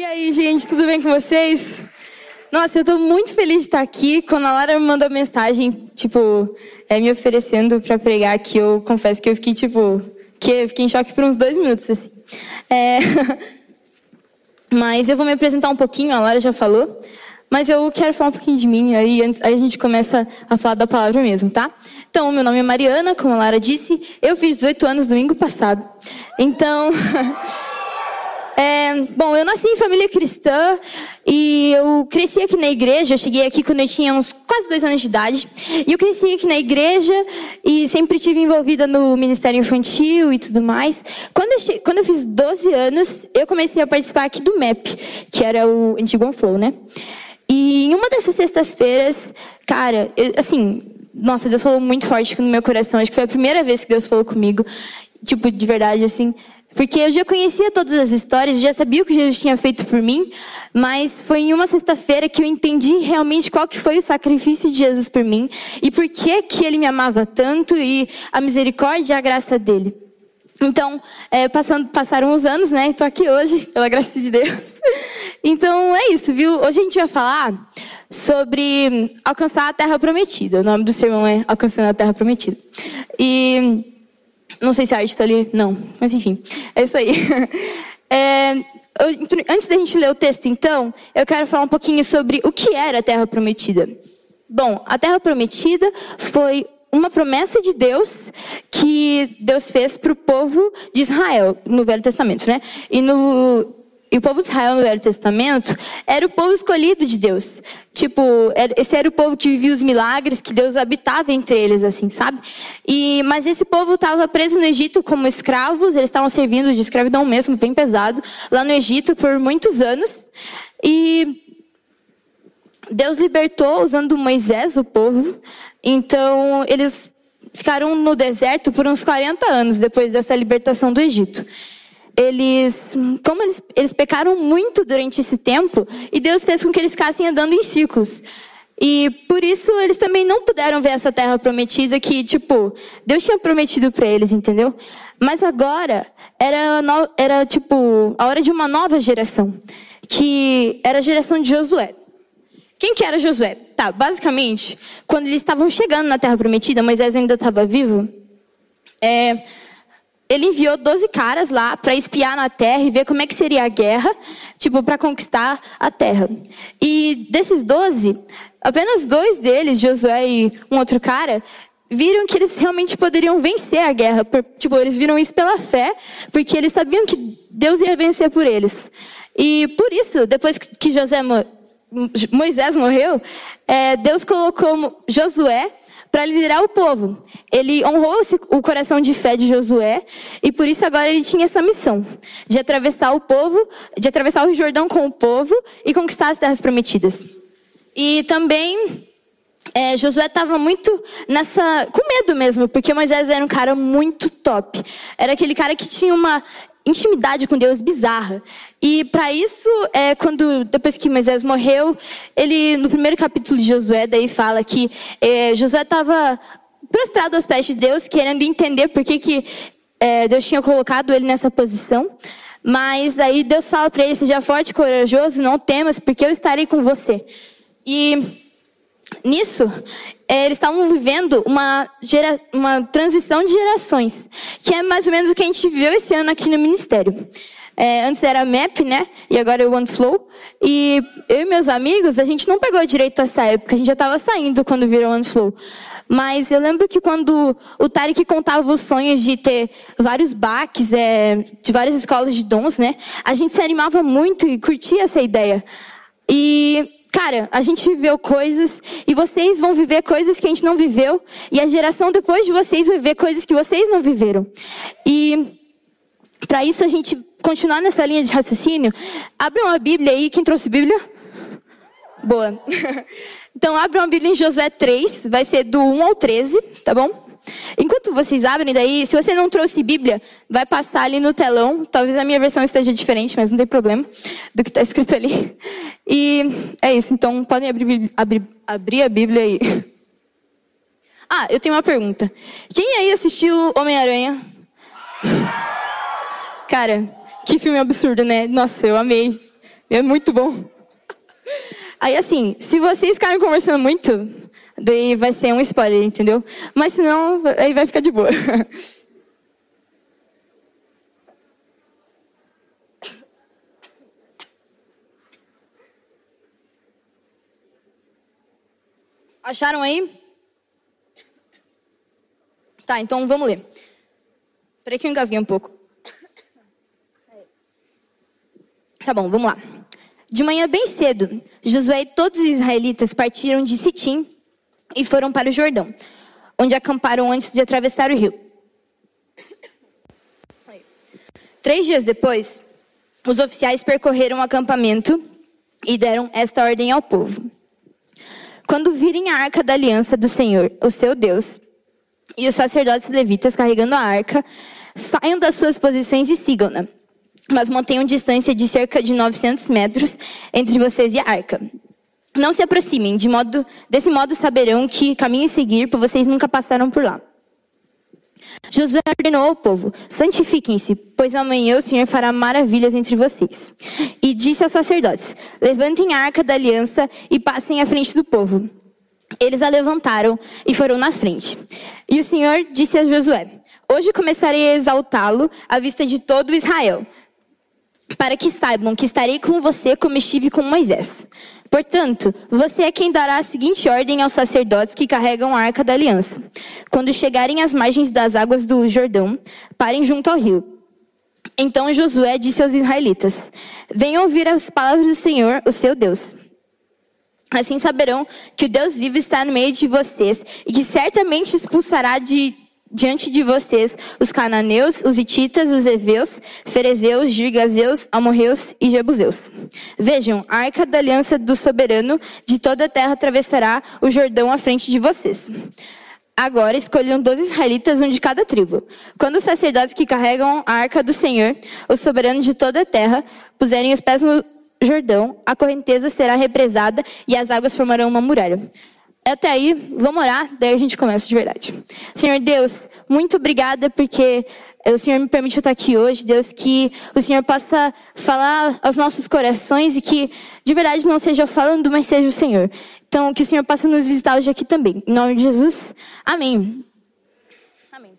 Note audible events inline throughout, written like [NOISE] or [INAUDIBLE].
E aí, gente, tudo bem com vocês? Nossa, eu tô muito feliz de estar aqui. Quando a Lara me mandou mensagem, tipo, é, me oferecendo para pregar aqui, eu confesso que eu fiquei, tipo, que eu fiquei em choque por uns dois minutos, assim. É... [LAUGHS] Mas eu vou me apresentar um pouquinho, a Lara já falou. Mas eu quero falar um pouquinho de mim, aí a gente começa a falar da palavra mesmo, tá? Então, meu nome é Mariana, como a Lara disse. Eu fiz 18 anos domingo passado. Então. [LAUGHS] É, bom, eu nasci em família cristã e eu cresci aqui na igreja. Eu cheguei aqui quando eu tinha uns quase dois anos de idade. E eu cresci aqui na igreja e sempre tive envolvida no ministério infantil e tudo mais. Quando eu, quando eu fiz 12 anos, eu comecei a participar aqui do MEP, que era o antigo Flow, né? E em uma dessas sextas-feiras, cara, eu, assim, nossa, Deus falou muito forte no meu coração. Acho que foi a primeira vez que Deus falou comigo, tipo, de verdade, assim. Porque eu já conhecia todas as histórias, já sabia o que Jesus tinha feito por mim, mas foi em uma sexta-feira que eu entendi realmente qual que foi o sacrifício de Jesus por mim e por que que ele me amava tanto e a misericórdia e a graça dele. Então, é, passando, passaram os anos, né? Estou aqui hoje, [LAUGHS] pela graça de Deus. Então, é isso, viu? Hoje a gente vai falar sobre alcançar a terra prometida. O nome do sermão é Alcançando a Terra Prometida. E não sei se a arte está ali. Não. Mas enfim. É isso aí. [LAUGHS] É, antes da gente ler o texto, então, eu quero falar um pouquinho sobre o que era a Terra Prometida. Bom, a Terra Prometida foi uma promessa de Deus que Deus fez para o povo de Israel no Velho Testamento, né? E no e o povo de Israel no Velho Testamento era o povo escolhido de Deus. Tipo, esse era o povo que vivia os milagres, que Deus habitava entre eles, assim, sabe? E, mas esse povo estava preso no Egito como escravos, eles estavam servindo de escravidão mesmo, bem pesado, lá no Egito por muitos anos. E Deus libertou usando Moisés, o povo. Então, eles ficaram no deserto por uns 40 anos depois dessa libertação do Egito eles, como eles, eles pecaram muito durante esse tempo, e Deus fez com que eles ficassem andando em ciclos. E por isso eles também não puderam ver essa terra prometida que, tipo, Deus tinha prometido para eles, entendeu? Mas agora era, era, tipo, a hora de uma nova geração, que era a geração de Josué. Quem que era Josué? Tá, basicamente, quando eles estavam chegando na terra prometida, Moisés ainda estava vivo. É, ele enviou 12 caras lá para espiar na terra e ver como é que seria a guerra, tipo, para conquistar a terra. E desses 12, apenas dois deles, Josué e um outro cara, viram que eles realmente poderiam vencer a guerra. Por, tipo, eles viram isso pela fé, porque eles sabiam que Deus ia vencer por eles. E por isso, depois que José, Moisés morreu, é, Deus colocou Josué para liderar o povo. Ele honrou o coração de fé de Josué e por isso agora ele tinha essa missão de atravessar o povo, de atravessar o Rio Jordão com o povo e conquistar as terras prometidas. E também é, Josué estava muito nessa com medo mesmo, porque Moisés era um cara muito top. Era aquele cara que tinha uma intimidade com Deus bizarra. E para isso, é, quando depois que Moisés morreu, ele no primeiro capítulo de Josué daí fala que é, Josué estava prostrado aos pés de Deus, querendo entender por que, que é, Deus tinha colocado ele nessa posição. Mas aí Deus fala para ele: seja forte corajoso, não temas, porque eu estarei com você. E nisso, é, eles estavam vivendo uma, gera, uma transição de gerações, que é mais ou menos o que a gente viveu esse ano aqui no ministério. É, antes era MAP, né? E agora é o OneFlow. E eu e meus amigos, a gente não pegou direito essa época, a gente já estava saindo quando virou OneFlow. Mas eu lembro que quando o Tarek contava os sonhos de ter vários baques, é, de várias escolas de dons, né? A gente se animava muito e curtia essa ideia. E, cara, a gente viveu coisas e vocês vão viver coisas que a gente não viveu. E a geração depois de vocês vai viver coisas que vocês não viveram. E para isso a gente continuar nessa linha de raciocínio, abre uma Bíblia aí. Quem trouxe Bíblia? Boa. [LAUGHS] Então, abre uma Bíblia em Josué 3, vai ser do 1 ao 13, tá bom? Enquanto vocês abrem daí, se você não trouxe Bíblia, vai passar ali no telão. Talvez a minha versão esteja diferente, mas não tem problema do que está escrito ali. E é isso, então podem abrir, abrir, abrir a Bíblia aí. Ah, eu tenho uma pergunta. Quem aí assistiu Homem-Aranha? Cara, que filme absurdo, né? Nossa, eu amei. É muito bom. Aí assim, se vocês ficarem conversando muito, daí vai ser um spoiler, entendeu? Mas se não, aí vai ficar de boa. Acharam aí? Tá, então vamos ler. Peraí que eu engasguei um pouco. Tá bom, vamos lá. De manhã bem cedo, Josué e todos os israelitas partiram de Sitim e foram para o Jordão, onde acamparam antes de atravessar o rio. Três dias depois, os oficiais percorreram o acampamento e deram esta ordem ao povo. Quando virem a arca da aliança do Senhor, o seu Deus, e os sacerdotes levitas carregando a arca, saiam das suas posições e sigam-na. Mas mantenham distância de cerca de 900 metros entre vocês e a arca. Não se aproximem, de modo, desse modo saberão que caminho seguir, pois vocês nunca passaram por lá. Josué ordenou ao povo: santifiquem-se, pois amanhã o Senhor fará maravilhas entre vocês. E disse aos sacerdotes: levantem a arca da aliança e passem à frente do povo. Eles a levantaram e foram na frente. E o Senhor disse a Josué: Hoje começarei a exaltá-lo à vista de todo Israel, para que saibam que estarei com você como estive com Moisés. Portanto, você é quem dará a seguinte ordem aos sacerdotes que carregam a arca da aliança. Quando chegarem às margens das águas do Jordão, parem junto ao rio. Então Josué disse aos israelitas: Venham ouvir as palavras do Senhor, o seu Deus. Assim saberão que o Deus vivo está no meio de vocês e que certamente expulsará de diante de vocês os cananeus, os hititas, os heveus, ferezeus, girgazeus, amorreus e jebuseus. Vejam, a arca da aliança do soberano de toda a terra atravessará o Jordão à frente de vocês. Agora escolham doze israelitas, um de cada tribo. Quando os sacerdotes que carregam a arca do Senhor, o soberano de toda a terra, puserem os pés no Jordão, a correnteza será represada e as águas formarão uma muralha. Até aí, vamos orar, daí a gente começa de verdade. Senhor Deus, muito obrigada porque o Senhor me permitiu estar aqui hoje, Deus, que o Senhor possa falar aos nossos corações e que de verdade não seja falando, mas seja o Senhor. Então, que o Senhor possa nos visitar hoje aqui também. Em nome de Jesus, amém. Amém.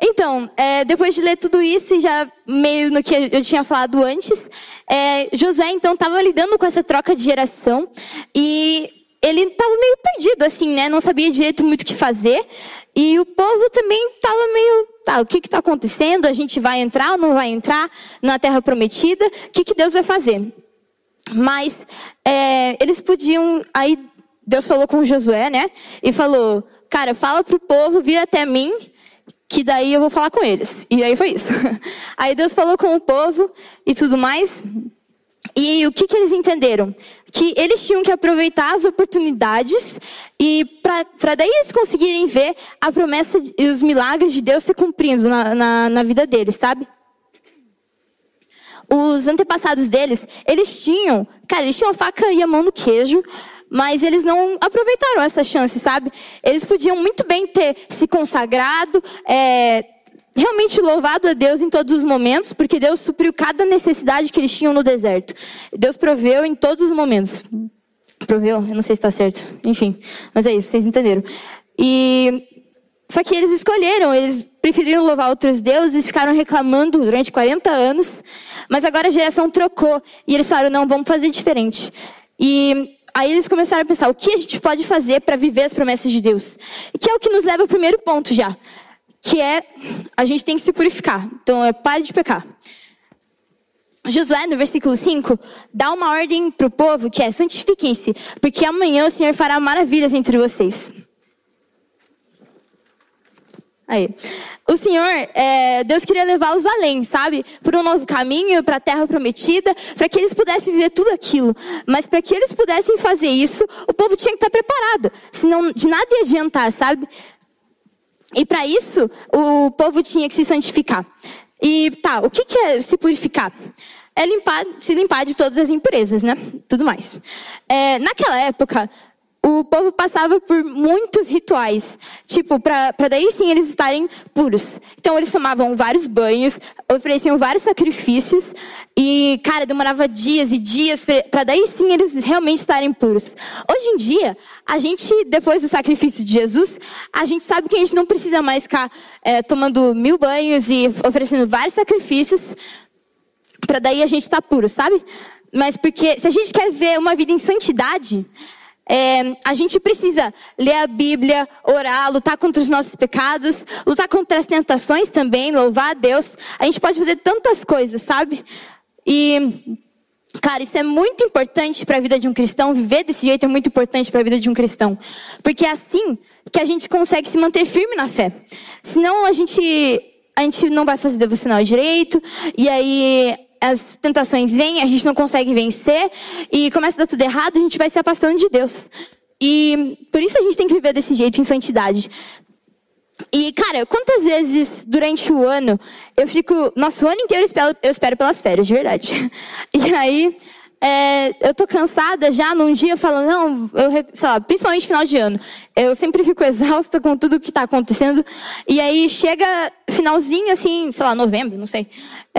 Então, é, depois de ler tudo isso e já meio no que eu tinha falado antes, é, Josué então estava lidando com essa troca de geração e ele estava meio perdido, assim, né? Não sabia direito muito o que fazer. E o povo também estava meio, tá, o que está acontecendo? A gente vai entrar ou não vai entrar na Terra Prometida? O que, que Deus vai fazer? Mas é, eles podiam, aí Deus falou com Josué, né? E falou, cara, fala pro povo vir até mim, que daí eu vou falar com eles. E aí foi isso. [LAUGHS] Aí Deus falou com o povo e tudo mais. E o que, que eles entenderam? Que eles tinham que aproveitar as oportunidades e para daí eles conseguirem ver a promessa e os milagres de Deus se cumprindo na, na, na vida deles, sabe? Os antepassados deles, eles tinham, cara, eles tinham a faca e a mão no queijo, mas eles não aproveitaram essa chance, sabe? Eles podiam muito bem ter se consagrado, é, realmente louvado a Deus em todos os momentos, porque Deus supriu cada necessidade que eles tinham no deserto. Deus proveu em todos os momentos. Proveu? Eu não sei se está certo. Enfim, mas é isso, vocês entenderam. E só que eles escolheram, eles preferiram louvar outros deuses, ficaram reclamando durante 40 anos, mas agora a geração trocou e eles falaram: não, vamos fazer diferente. E aí eles começaram a pensar: o que a gente pode fazer para viver as promessas de Deus? Que é o que nos leva ao primeiro ponto já que é a gente tem que se purificar. Então, é pare de pecar. Josué, no versículo 5, dá uma ordem para o povo que é: santifiquem-se, porque amanhã o Senhor fará maravilhas entre vocês. Aí. O Senhor, é, Deus queria levá-los além, sabe? Por um novo caminho, para a terra prometida, para que eles pudessem viver tudo aquilo. Mas para que eles pudessem fazer isso, o povo tinha que estar preparado. Senão, de nada ia adiantar, sabe? E para isso, o povo tinha que se santificar. E tá, o que, que é se purificar? É limpar, se limpar de todas as impurezas, né? Tudo mais. É, naquela época, o povo passava por muitos rituais, tipo, para daí sim eles estarem puros. Então eles tomavam vários banhos, ofereciam vários sacrifícios e, cara, demorava dias e dias para daí sim eles realmente estarem puros. Hoje em dia, a gente, depois do sacrifício de Jesus, a gente sabe que a gente não precisa mais ficar é, tomando mil banhos e oferecendo vários sacrifícios para daí a gente estar tá puro, sabe? Mas porque se a gente quer ver uma vida em santidade, é, a gente precisa ler a Bíblia, orar, lutar contra os nossos pecados, lutar contra as tentações também, louvar a Deus. A gente pode fazer tantas coisas, sabe? E, cara, isso é muito importante para a vida de um cristão. Viver desse jeito é muito importante para a vida de um cristão. Porque é assim que a gente consegue se manter firme na fé. Senão a gente, a gente não vai fazer devocional direito, e aí as tentações vêm, a gente não consegue vencer e começa a dar tudo errado, a gente vai se afastando de Deus. E por isso a gente tem que viver desse jeito, em santidade. E, cara, quantas vezes durante o ano eu fico. Nosso ano inteiro eu espero, eu espero pelas férias, de verdade. [LAUGHS] E aí é, eu tô cansada já num dia falando, não, eu, sei lá, principalmente final de ano, eu sempre fico [LAUGHS] exausta com tudo que está acontecendo. E aí chega finalzinho, assim, sei lá, novembro, não sei.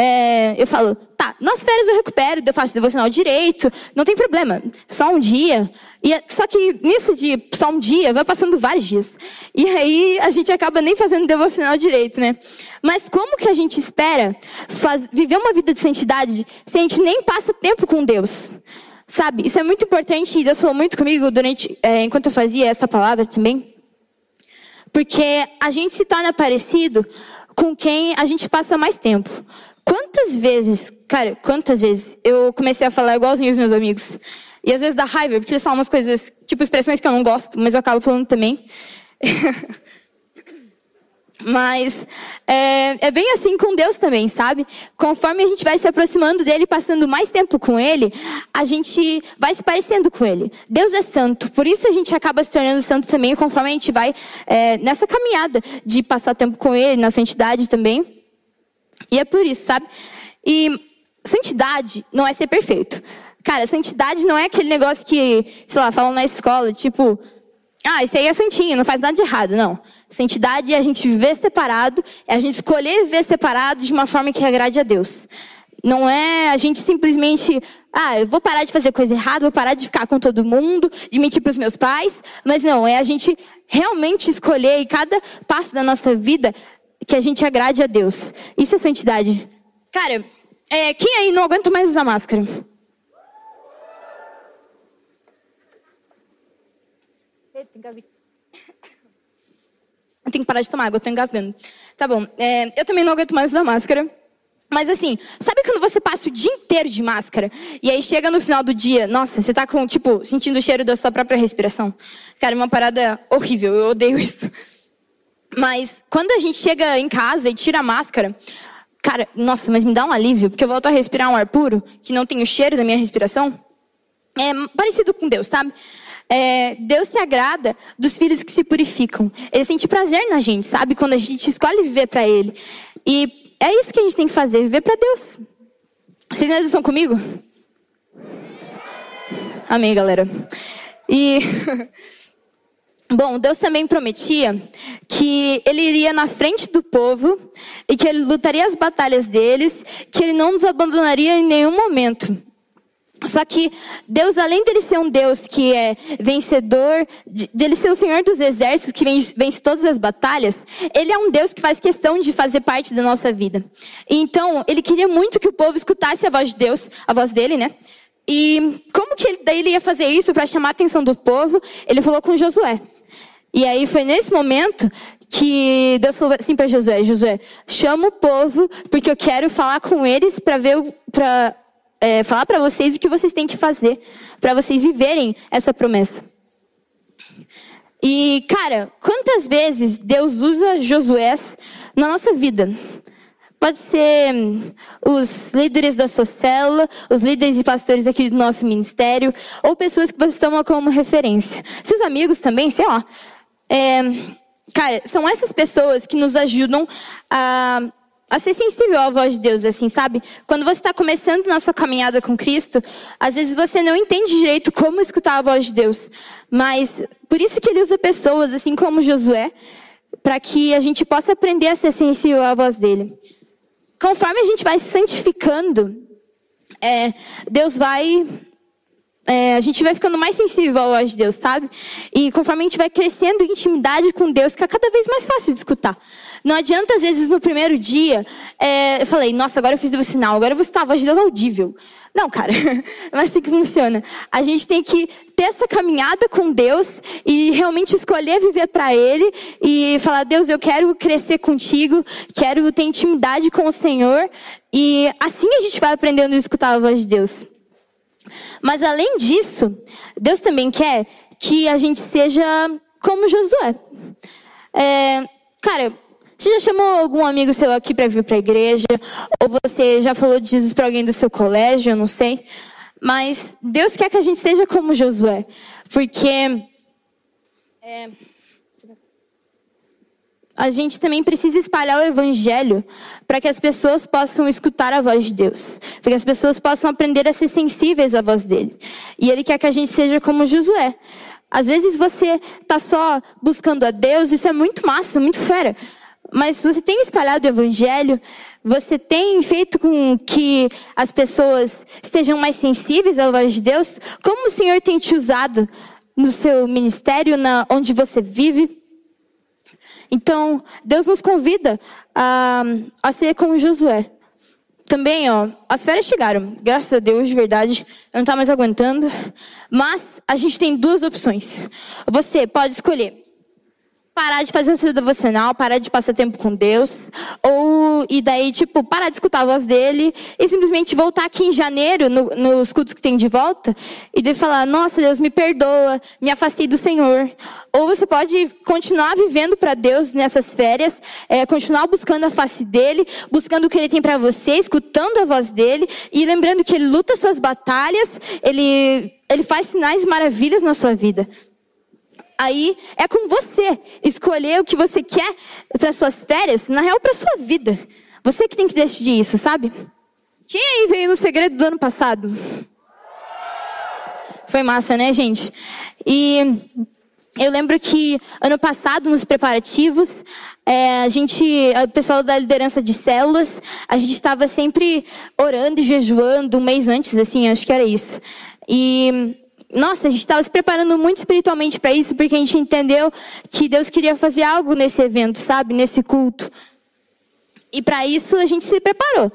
É, eu falo, tá, nas férias eu recupero, eu faço devocional direito, não tem problema, só um dia. E, é, só que nisso de só um dia, vai passando vários dias. E aí a gente acaba nem fazendo devocional direito, né? Mas como que a gente espera faz, viver uma vida de santidade se a gente nem passa tempo com Deus? Sabe, isso é muito importante e Deus falou muito comigo durante, é, enquanto eu fazia essa palavra também. Porque a gente se torna parecido com quem a gente passa mais tempo. Quantas vezes, cara, quantas vezes eu comecei a falar igualzinho os meus amigos? E às vezes dá raiva, porque eles falam umas coisas, tipo expressões que eu não gosto, mas eu acabo falando também. [LAUGHS] Mas é, é, bem assim com Deus também, sabe? Conforme a gente vai se aproximando dele, passando mais tempo com ele, a gente vai se parecendo com ele. Deus é santo, por isso a gente acaba se tornando santo também, conforme a gente vai é, nessa caminhada de passar tempo com ele, na santidade também. E é por isso, sabe? E santidade não é ser perfeito. Cara, santidade não é aquele negócio que, sei lá, falam na escola, tipo, ah, esse aí é santinho, não faz nada de errado. Não. Santidade é a gente viver separado, é a gente escolher viver separado de uma forma que agrade a Deus. Não é a gente simplesmente, ah, eu vou parar de fazer coisa errada, vou parar de ficar com todo mundo, de mentir para os meus pais. Mas não, é a gente realmente escolher em cada passo da nossa vida que a gente agrade a Deus. Isso é santidade. Cara, é, quem aí não aguenta mais usar máscara? Eu tenho que parar de tomar água, eu tô engasgando. Tá bom. É, eu também não aguento mais usar máscara. Mas assim, sabe quando você passa o dia inteiro de máscara e aí chega no final do dia, nossa, você tá com, tipo, sentindo o cheiro da sua própria respiração? Cara, é uma parada horrível, eu odeio isso. Mas quando a gente chega em casa e tira a máscara, cara, nossa, mas me dá um alívio, porque eu volto a respirar um ar puro, que não tem o cheiro da minha respiração. É parecido com Deus, sabe? é, Deus se agrada dos filhos que se purificam. Ele sente prazer na gente, sabe? Quando a gente escolhe viver para Ele. E é isso que a gente tem que fazer, viver para Deus. Vocês ainda estão comigo? Amém, galera. E. [LAUGHS] Bom, Deus também prometia que Ele iria na frente do povo e que Ele lutaria as batalhas deles, que Ele não nos abandonaria em nenhum momento. Só que Deus, além dele ser um Deus que é vencedor, dele ser o Senhor dos exércitos que vence todas as batalhas, ele é um Deus que faz questão de fazer parte da nossa vida. Então, ele queria muito que o povo escutasse a voz de Deus, a voz dele, né? E como que ele, daí ele ia fazer isso para chamar a atenção do povo? Ele falou com Josué. E aí foi nesse momento que Deus falou assim para Josué: Josué, chama o povo porque eu quero falar com eles para ver para é, falar para vocês o que vocês têm que fazer para vocês viverem essa promessa. E, cara, quantas vezes Deus usa Josué na nossa vida? Pode ser hum, os líderes da sua célula, os líderes e pastores aqui do nosso ministério, ou pessoas que você toma como referência. Seus amigos também, sei lá. É, cara, são essas pessoas que nos ajudam a a ser sensível à voz de Deus, assim, sabe? Quando você está começando na sua caminhada com Cristo, às vezes você não entende direito como escutar a voz de Deus. Mas por isso que ele usa pessoas, assim como Josué, para que a gente possa aprender a ser sensível à voz dele. Conforme a gente vai se santificando, é, Deus vai é, a gente vai ficando mais sensível à voz de Deus, sabe? E conforme a gente vai crescendo em intimidade com Deus, fica cada vez mais fácil de escutar. Não adianta, às vezes, no primeiro dia, é, eu falei, nossa, agora eu fiz o sinal, agora eu vou escutar a voz de Deus audível. Não, cara, [LAUGHS] não é assim que funciona. A gente tem que ter essa caminhada com Deus e realmente escolher viver para Ele e falar: Deus, eu quero crescer contigo, quero ter intimidade com o Senhor. E assim a gente vai aprendendo a escutar a voz de Deus. Mas além disso, Deus também quer que a gente seja como Josué. É, cara, você já chamou algum amigo seu aqui para vir para a igreja? Ou você já falou de Jesus para alguém do seu colégio? Eu não sei. Mas Deus quer que a gente seja como Josué. Porque. É, a gente também precisa espalhar o evangelho para que as pessoas possam escutar a voz de Deus, para que as pessoas possam aprender a ser sensíveis à voz dele. E ele quer que a gente seja como Josué. Às vezes você está só buscando a Deus, isso é muito massa, muito fera. Mas você tem espalhado o evangelho, você tem feito com que as pessoas estejam mais sensíveis à voz de Deus? Como o Senhor tem te usado no seu ministério, na onde você vive? Então, Deus nos convida a, a ser como Josué. Também, ó, as férias chegaram, graças a Deus, de verdade, eu não estava mais aguentando. Mas a gente tem duas opções. Você pode escolher parar de fazer o seu devocional, parar de passar tempo com Deus, ou e daí tipo parar de escutar a voz dele e simplesmente voltar aqui em janeiro no, nos cultos que tem de volta e de falar, nossa Deus me perdoa, me afastei do Senhor. Ou você pode continuar vivendo para Deus nessas férias, é, continuar buscando a face dele, buscando o que ele tem para você, escutando a voz dele e lembrando que ele luta suas batalhas, ele ele faz sinais e maravilhas na sua vida. Aí é com você escolher o que você quer para suas férias, na real para sua vida. Você que tem que decidir isso, sabe? Quem aí veio no segredo do ano passado? Foi massa, né, gente? E eu lembro que ano passado, nos preparativos, é, a gente, o pessoal da liderança de células, a gente estava sempre orando e jejuando um mês antes, assim, acho que era isso. E nossa, a gente estava se preparando muito espiritualmente para isso, porque a gente entendeu que Deus queria fazer algo nesse evento, sabe? Nesse culto. E para isso a gente se preparou.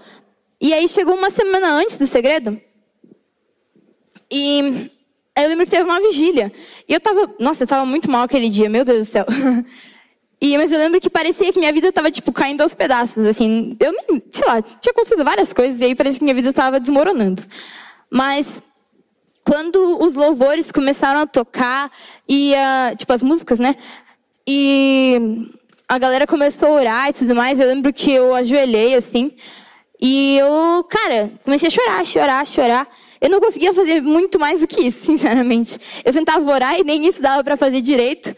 E aí chegou uma semana antes do segredo. E eu lembro que teve uma vigília. E eu tava, nossa, eu tava muito mal aquele dia, meu Deus do céu. [LAUGHS] E, mas eu lembro que parecia que minha vida tava, tipo, caindo aos pedaços, assim. Eu nem, sei lá, tinha acontecido várias coisas e aí parecia que minha vida tava desmoronando. Mas quando os louvores começaram a tocar e uh, tipo as músicas, né? E a galera começou a orar e tudo mais. Eu lembro que eu ajoelhei assim e eu, cara, comecei a chorar, chorar, chorar. Eu não conseguia fazer muito mais do que isso, [LAUGHS] sinceramente. Eu tentava orar e nem isso dava para fazer direito.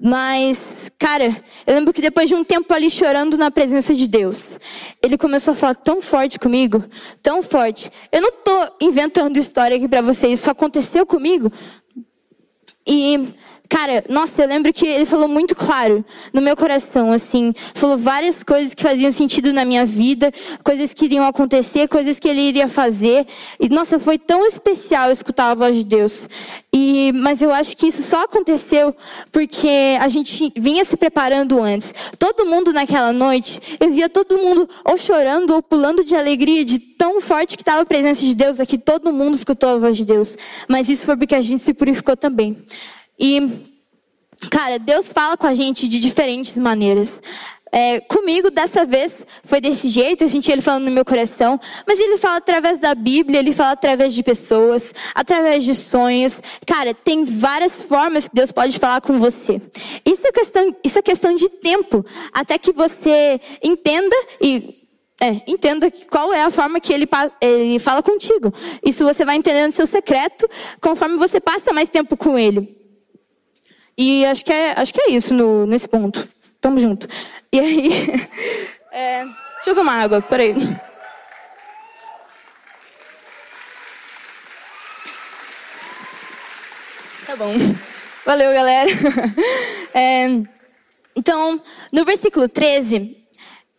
Mas, cara, eu lembro que depois de um tempo ali chorando na presença de Deus, ele começou a falar tão forte comigo, tão forte. Eu não tô inventando história aqui para vocês, isso aconteceu comigo. E Cara, nossa, eu lembro que ele falou muito claro no meu coração, assim, falou várias coisas que faziam sentido na minha vida, coisas que iriam acontecer, coisas que ele iria fazer. E nossa, foi tão especial escutar a voz de Deus. E mas eu acho que isso só aconteceu porque a gente vinha se preparando antes. Todo mundo naquela noite, eu via todo mundo ou chorando ou pulando de alegria de tão forte que estava a presença de Deus aqui, todo mundo escutou a voz de Deus. Mas isso foi porque a gente se purificou também. E, cara, Deus fala com a gente de diferentes maneiras. É, comigo, dessa vez, foi desse jeito, eu senti ele falando no meu coração, mas ele fala através da Bíblia, ele fala através de pessoas, através de sonhos. Cara, tem várias formas que Deus pode falar com você. Isso é questão, isso é questão de tempo, até que você entenda e é, entenda qual é a forma que ele, ele fala contigo. Isso você vai entendendo seu secreto conforme você passa mais tempo com ele. E acho que é, acho que é isso no, nesse ponto. Tamo junto. E aí. [LAUGHS] É, Deixa eu tomar água, peraí. Tá bom. Valeu, galera. [LAUGHS] É, então, no versículo 13,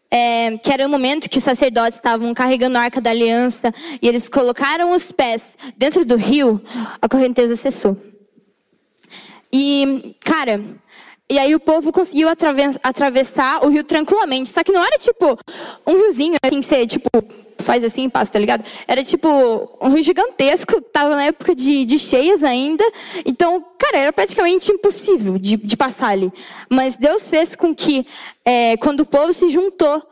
é, que era o momento que os sacerdotes estavam carregando a arca da aliança e eles colocaram os pés dentro do rio, a correnteza cessou. E, cara, e aí o povo conseguiu atravessar o rio tranquilamente. Só que não era tipo um riozinho assim que você, tipo, faz assim e passa, tá ligado? Era tipo um rio gigantesco, tava na época de, de cheias ainda. Então, cara, era praticamente impossível de, de passar ali. Mas Deus fez com que, é, quando o povo se juntou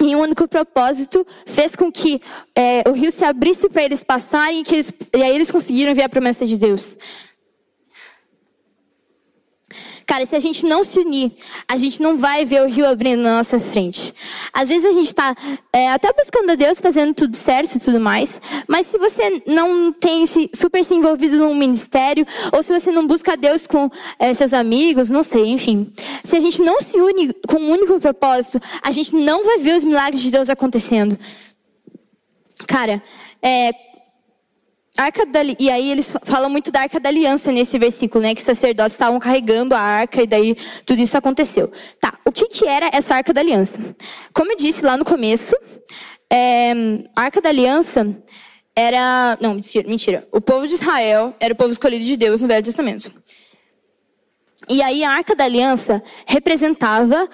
em um único propósito, fez com que é, o rio se abrisse para eles passarem e, que eles, e aí eles conseguiram ver a promessa de Deus. Cara, se a gente não se unir, a gente não vai ver o rio abrindo na nossa frente. Às vezes a gente está é, até buscando a Deus, fazendo tudo certo e tudo mais, mas se você não tem se, super se envolvido num ministério, ou se você não busca a Deus com é, seus amigos, não sei, enfim. Se a gente não se une com um único propósito, a gente não vai ver os milagres de Deus acontecendo. Cara, é, Arca da, e aí eles falam muito da arca da aliança nesse versículo, né? Que os sacerdotes estavam carregando a arca e daí tudo isso aconteceu. Tá, o que, que era essa arca da aliança? Como eu disse lá no começo, é, a arca da aliança era. Não, mentira. O povo de Israel era o povo escolhido de Deus no Velho Testamento. E aí a arca da aliança representava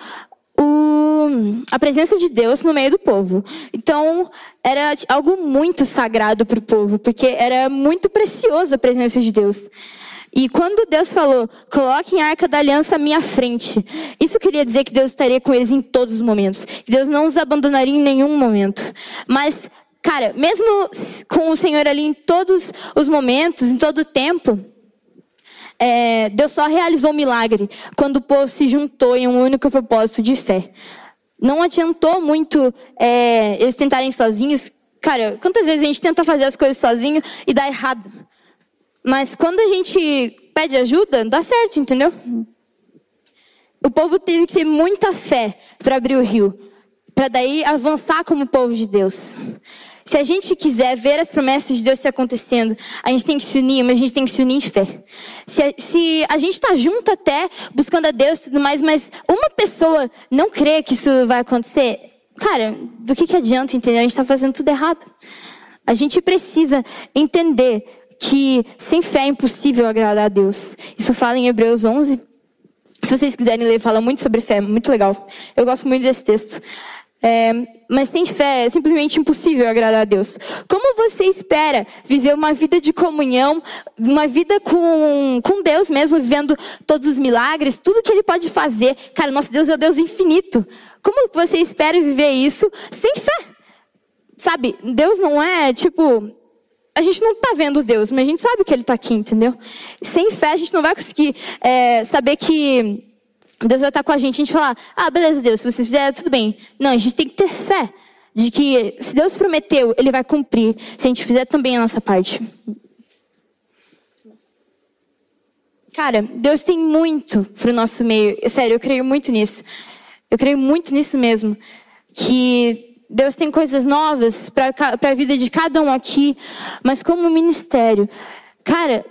o, a presença de Deus no meio do povo. Então, era algo muito sagrado para o povo, porque era muito precioso a presença de Deus. E quando Deus falou, coloquem a arca da aliança à minha frente, isso queria dizer que Deus estaria com eles em todos os momentos. Que Deus não os abandonaria em nenhum momento. Mas, cara, mesmo com o Senhor ali em todos os momentos, em todo o tempo, é, Deus só realizou o milagre quando o povo se juntou em um único propósito de fé. Não adiantou muito é, eles tentarem sozinhos. Cara, quantas vezes a gente tenta fazer as coisas sozinho e dá errado? Mas quando a gente pede ajuda, dá certo, entendeu? O povo teve que ter muita fé para abrir o rio, para daí avançar como povo de Deus. Se a gente quiser ver as promessas de Deus se acontecendo, a gente tem que se unir, mas a gente tem que se unir em fé. Se a, se a gente está junto até, buscando a Deus e tudo mais, mas uma pessoa não crê que isso vai acontecer, cara, do que, que adianta, entendeu? A gente está fazendo tudo errado. A gente precisa entender que sem fé é impossível agradar a Deus. Isso fala em Hebreus 11. Se vocês quiserem ler, fala muito sobre fé, muito legal. Eu gosto muito desse texto. É, mas sem fé é simplesmente impossível agradar a Deus. Como você espera viver uma vida de comunhão, uma vida com, com Deus mesmo, vivendo todos os milagres, tudo que Ele pode fazer? Cara, nosso Deus é o Deus infinito. Como você espera viver isso sem fé? Sabe, Deus não é tipo. A gente não está vendo Deus, mas a gente sabe que Ele está aqui, entendeu? Sem fé a gente não vai conseguir é, saber que Deus vai estar com a gente, a gente falar, ah, beleza, Deus, se você fizer, tudo bem. Não, a gente tem que ter fé de que se Deus prometeu, Ele vai cumprir, se a gente fizer também a nossa parte. Cara, Deus tem muito para o nosso meio. Sério, eu creio muito nisso. Eu creio muito nisso mesmo. Que Deus tem coisas novas para a vida de cada um aqui, mas como ministério. Cara,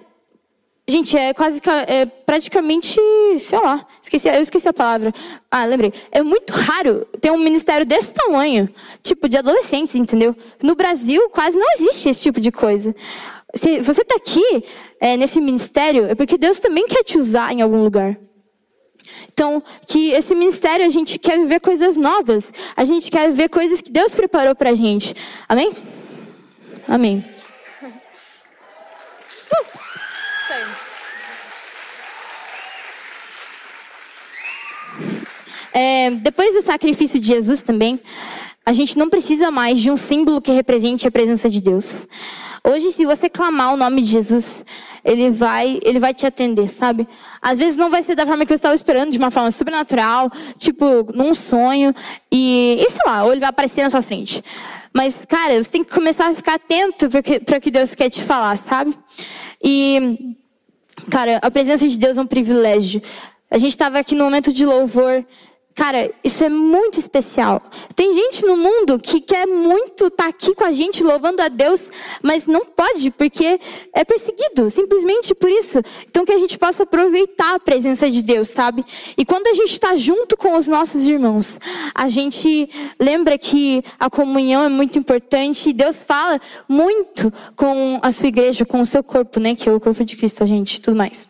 Gente, é quase é praticamente, sei lá, esqueci, eu esqueci a palavra. Ah, lembrei. É muito raro ter um ministério desse tamanho, tipo de adolescentes, entendeu? No Brasil quase não existe esse tipo de coisa. Se você está aqui é, nesse ministério, é porque Deus também quer te usar em algum lugar. Então, que esse ministério a gente quer viver coisas novas, a gente quer viver coisas que Deus preparou para a gente. Amém? Amém. É, depois do sacrifício de Jesus também, a gente não precisa mais de um símbolo que represente a presença de Deus. Hoje, se você clamar o nome de Jesus, ele vai, ele vai te atender, sabe? Às vezes não vai ser da forma que você estava esperando, de uma forma sobrenatural, tipo, num sonho, e, e sei lá, ou ele vai aparecer na sua frente. Mas, cara, você tem que começar a ficar atento para o que Deus quer te falar, sabe? E, cara, a presença de Deus é um privilégio. A gente estava aqui no momento de louvor Cara, isso é muito especial. Tem gente no mundo que quer muito estar tá aqui com a gente louvando a Deus, mas não pode porque é perseguido, simplesmente por isso. Então que a gente possa aproveitar a presença de Deus, sabe? E quando a gente está junto com os nossos irmãos, a gente lembra que a comunhão é muito importante e Deus fala muito com a sua igreja, com o seu corpo, né? Que é o corpo de Cristo, a gente, tudo mais.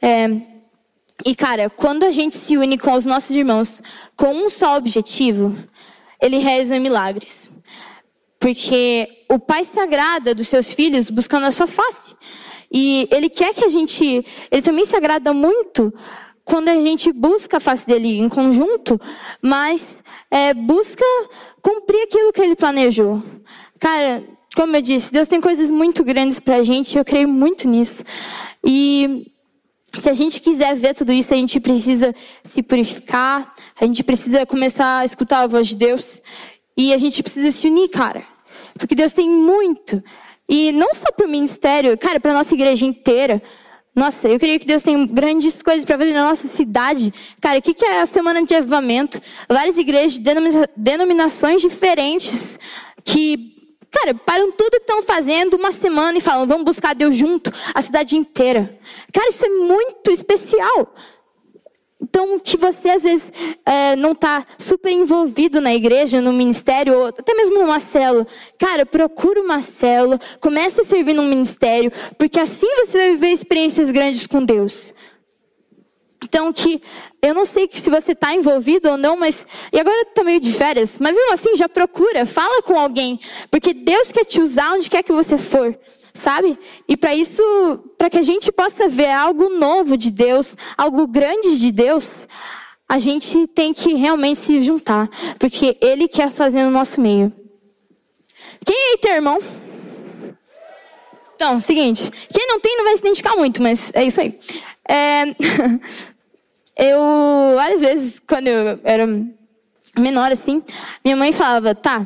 É, e cara, quando a gente se une com os nossos irmãos com um só objetivo, ele realiza milagres. Porque o Pai se agrada dos seus filhos buscando a sua face. E ele quer que a gente, ele também se agrada muito quando a gente busca a face dele em conjunto, mas é, busca cumprir aquilo que ele planejou. Cara, como eu disse, Deus tem coisas muito grandes para a gente, eu creio muito nisso. E se a gente quiser ver tudo isso, a gente precisa se purificar, a gente precisa começar a escutar a voz de Deus e a gente precisa se unir, cara. Porque Deus tem muito. E não só para o ministério, cara, para a nossa igreja inteira. Nossa, eu creio que Deus tem grandes coisas para fazer na nossa cidade. Cara, o que é a semana de avivamento? Várias igrejas de denominações diferentes que Cara, param tudo que estão fazendo uma semana e falam, vamos buscar Deus junto, a cidade inteira. Cara, isso é muito especial. Então, que você às vezes é, não está super envolvido na igreja, no ministério, ou até mesmo numa célula. Cara, procura uma célula, comece a servir num ministério, porque assim você vai viver experiências grandes com Deus. Então, que eu não sei se você está envolvido ou não, mas. E agora está meio de férias, mas mesmo assim, já procura, fala com alguém. Porque Deus quer te usar onde quer que você for, sabe? E para isso, para que a gente possa ver algo novo de Deus, algo grande de Deus, a gente tem que realmente se juntar. Porque Ele quer fazer no nosso meio. Quem aí tem irmão? Então, seguinte. Quem não tem não vai se identificar muito, mas é isso aí. É... [LAUGHS] eu, várias vezes, quando eu era menor, assim, minha mãe falava, tá,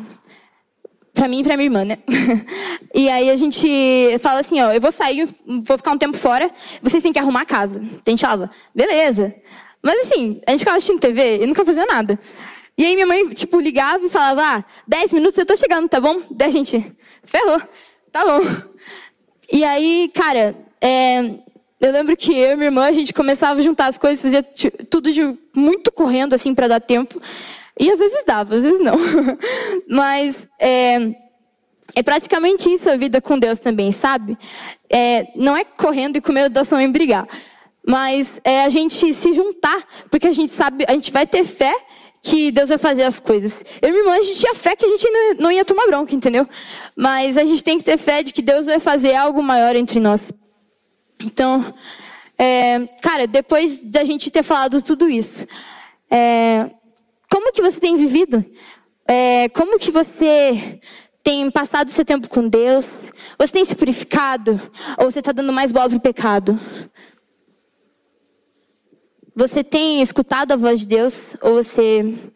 pra mim e pra minha irmã, né? [LAUGHS] e aí a gente fala assim, ó, eu vou sair, vou ficar um tempo fora, vocês têm que arrumar a casa. A gente falava, beleza. Mas assim, a gente ficava assistindo TV e nunca fazia nada. E aí minha mãe, tipo, ligava e falava, ah, 10 minutos eu tô chegando, tá bom? Daí a gente, ferrou, tá bom. E aí, cara, é, eu lembro que eu e minha irmã, a gente começava a juntar as coisas, fazia tudo de muito correndo, assim, para dar tempo. E às vezes dava, às vezes não. [LAUGHS] Mas é, é praticamente isso a vida com Deus também, sabe? É, não é correndo e com medo da sua mãe brigar. Mas é a gente se juntar, porque a gente sabe, a gente vai ter fé que Deus vai fazer as coisas. Eu e minha irmã, a gente tinha fé que a gente não ia tomar bronca, entendeu? Mas a gente tem que ter fé de que Deus vai fazer algo maior entre nós. Então, é, cara, depois da gente ter falado tudo isso, é, como que você tem vivido? É, como que você tem passado seu tempo com Deus? Você tem se purificado? Ou você está dando mais bola para o pecado? Você tem escutado a voz de Deus? Ou você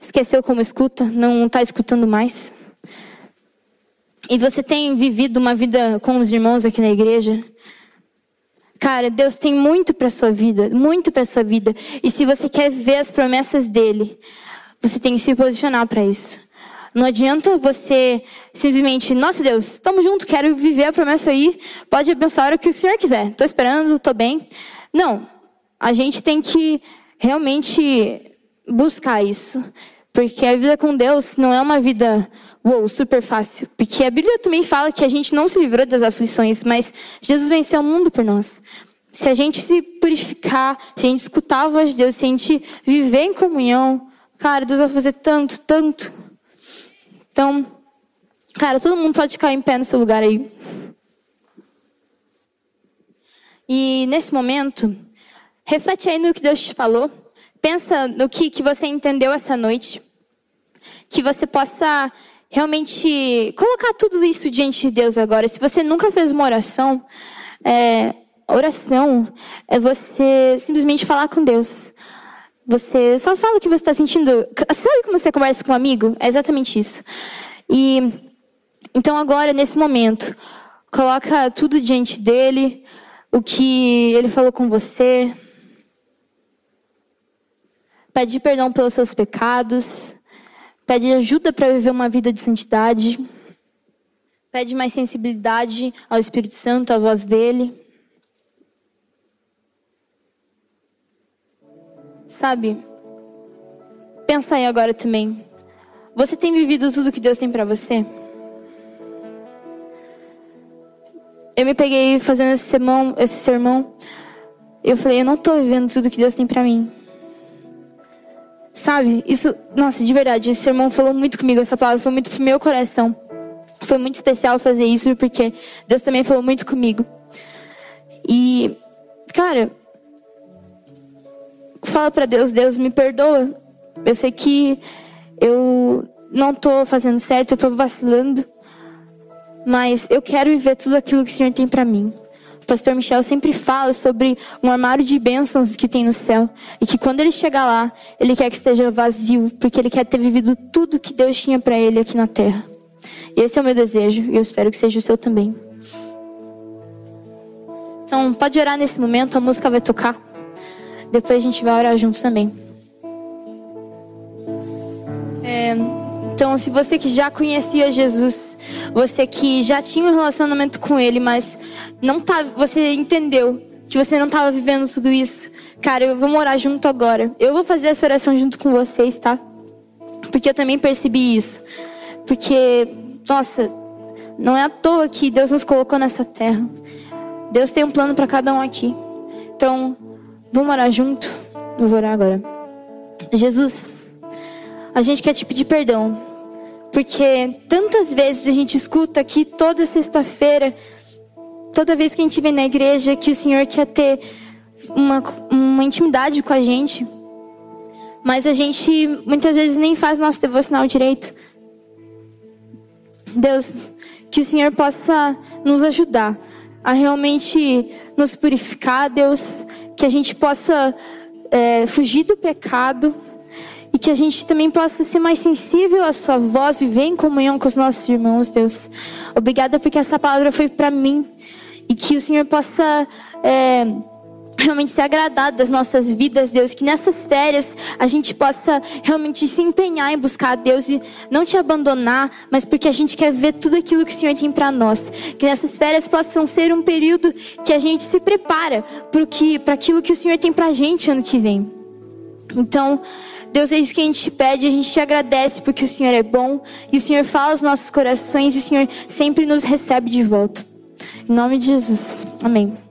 esqueceu como escuta? Não está escutando mais? E você tem vivido uma vida com os irmãos aqui na igreja? Cara, Deus tem muito para sua vida, muito para sua vida. E se você quer ver as promessas dele, você tem que se posicionar para isso. Não adianta você simplesmente, nossa Deus, estamos juntos, quero viver a promessa aí, pode abençoar o que o Senhor quiser. Estou esperando, estou bem. Não, a gente tem que realmente buscar isso. Porque a vida com Deus não é uma vida uou, super fácil. Porque a Bíblia também fala que a gente não se livrou das aflições, mas Jesus venceu o mundo por nós. Se a gente se purificar, se a gente escutar a voz de Deus, se a gente viver em comunhão, cara, Deus vai fazer tanto, tanto. Então, cara, todo mundo pode ficar em pé no seu lugar aí. E nesse momento, reflete aí no que Deus te falou. Pensa no que, que você entendeu essa noite. Que você possa realmente colocar tudo isso diante de Deus agora. Se você nunca fez uma oração, é, oração é você simplesmente falar com Deus. Você só fala o que você está sentindo. Sabe como você conversa com um amigo? É exatamente isso. E então agora, nesse momento, coloca tudo diante dele, o que ele falou com você. Pede perdão pelos seus pecados. Pede ajuda para viver uma vida de santidade. Pede mais sensibilidade ao Espírito Santo, à voz dele. Sabe? Pensa aí agora também. Você tem vivido tudo que Deus tem para você? Eu me peguei fazendo esse sermão, esse sermão. Eu falei, eu não estou vivendo tudo que Deus tem para mim. Sabe? Isso, nossa, de verdade, esse sermão falou muito comigo, essa palavra foi muito pro meu coração. Foi muito especial fazer isso porque Deus também falou muito comigo. E, cara, fala para Deus, Deus me perdoa. Eu sei que eu não tô fazendo certo, eu tô vacilando, mas eu quero viver tudo aquilo que o Senhor tem para mim. O pastor Michel sempre fala sobre um armário de bênçãos que tem no céu. E que quando ele chegar lá, ele quer que esteja vazio, porque ele quer ter vivido tudo que Deus tinha para ele aqui na terra. E esse é o meu desejo, e eu espero que seja o seu também. Então, pode orar nesse momento, a música vai tocar. Depois a gente vai orar juntos também. É, então, se você que já conhecia Jesus, você que já tinha um relacionamento com Ele, mas não tá, você entendeu que você não estava vivendo tudo isso, cara, eu vou morar junto agora. Eu vou fazer essa oração junto com vocês, tá? Porque eu também percebi isso. Porque, nossa, não é à toa que Deus nos colocou nessa terra. Deus tem um plano para cada um aqui. Então, vamos orar junto? Eu vou orar agora. Jesus, a gente quer te pedir perdão. Porque tantas vezes a gente escuta aqui toda sexta-feira toda vez que a gente vem na igreja que o Senhor quer ter uma, uma intimidade com a gente, mas a gente muitas vezes nem faz nosso devocional direito. Deus, que o Senhor possa nos ajudar a realmente nos purificar, Deus, que a gente possa é, fugir do pecado e que a gente também possa ser mais sensível à Sua voz, viver em comunhão com os nossos irmãos, Deus. Obrigada porque essa palavra foi para mim e que o Senhor possa é, realmente ser agradado das nossas vidas, Deus. Que nessas férias a gente possa realmente se empenhar em buscar a Deus e não te abandonar, mas porque a gente quer ver tudo aquilo que o Senhor tem para nós. Que nessas férias possam ser um período que a gente se prepara para aquilo que o Senhor tem para a gente ano que vem. Então, Deus, é isso que a gente pede, a gente te agradece porque o Senhor é bom e o Senhor fala aos nossos corações e o Senhor sempre nos recebe de volta. Em nome de Jesus. Amém.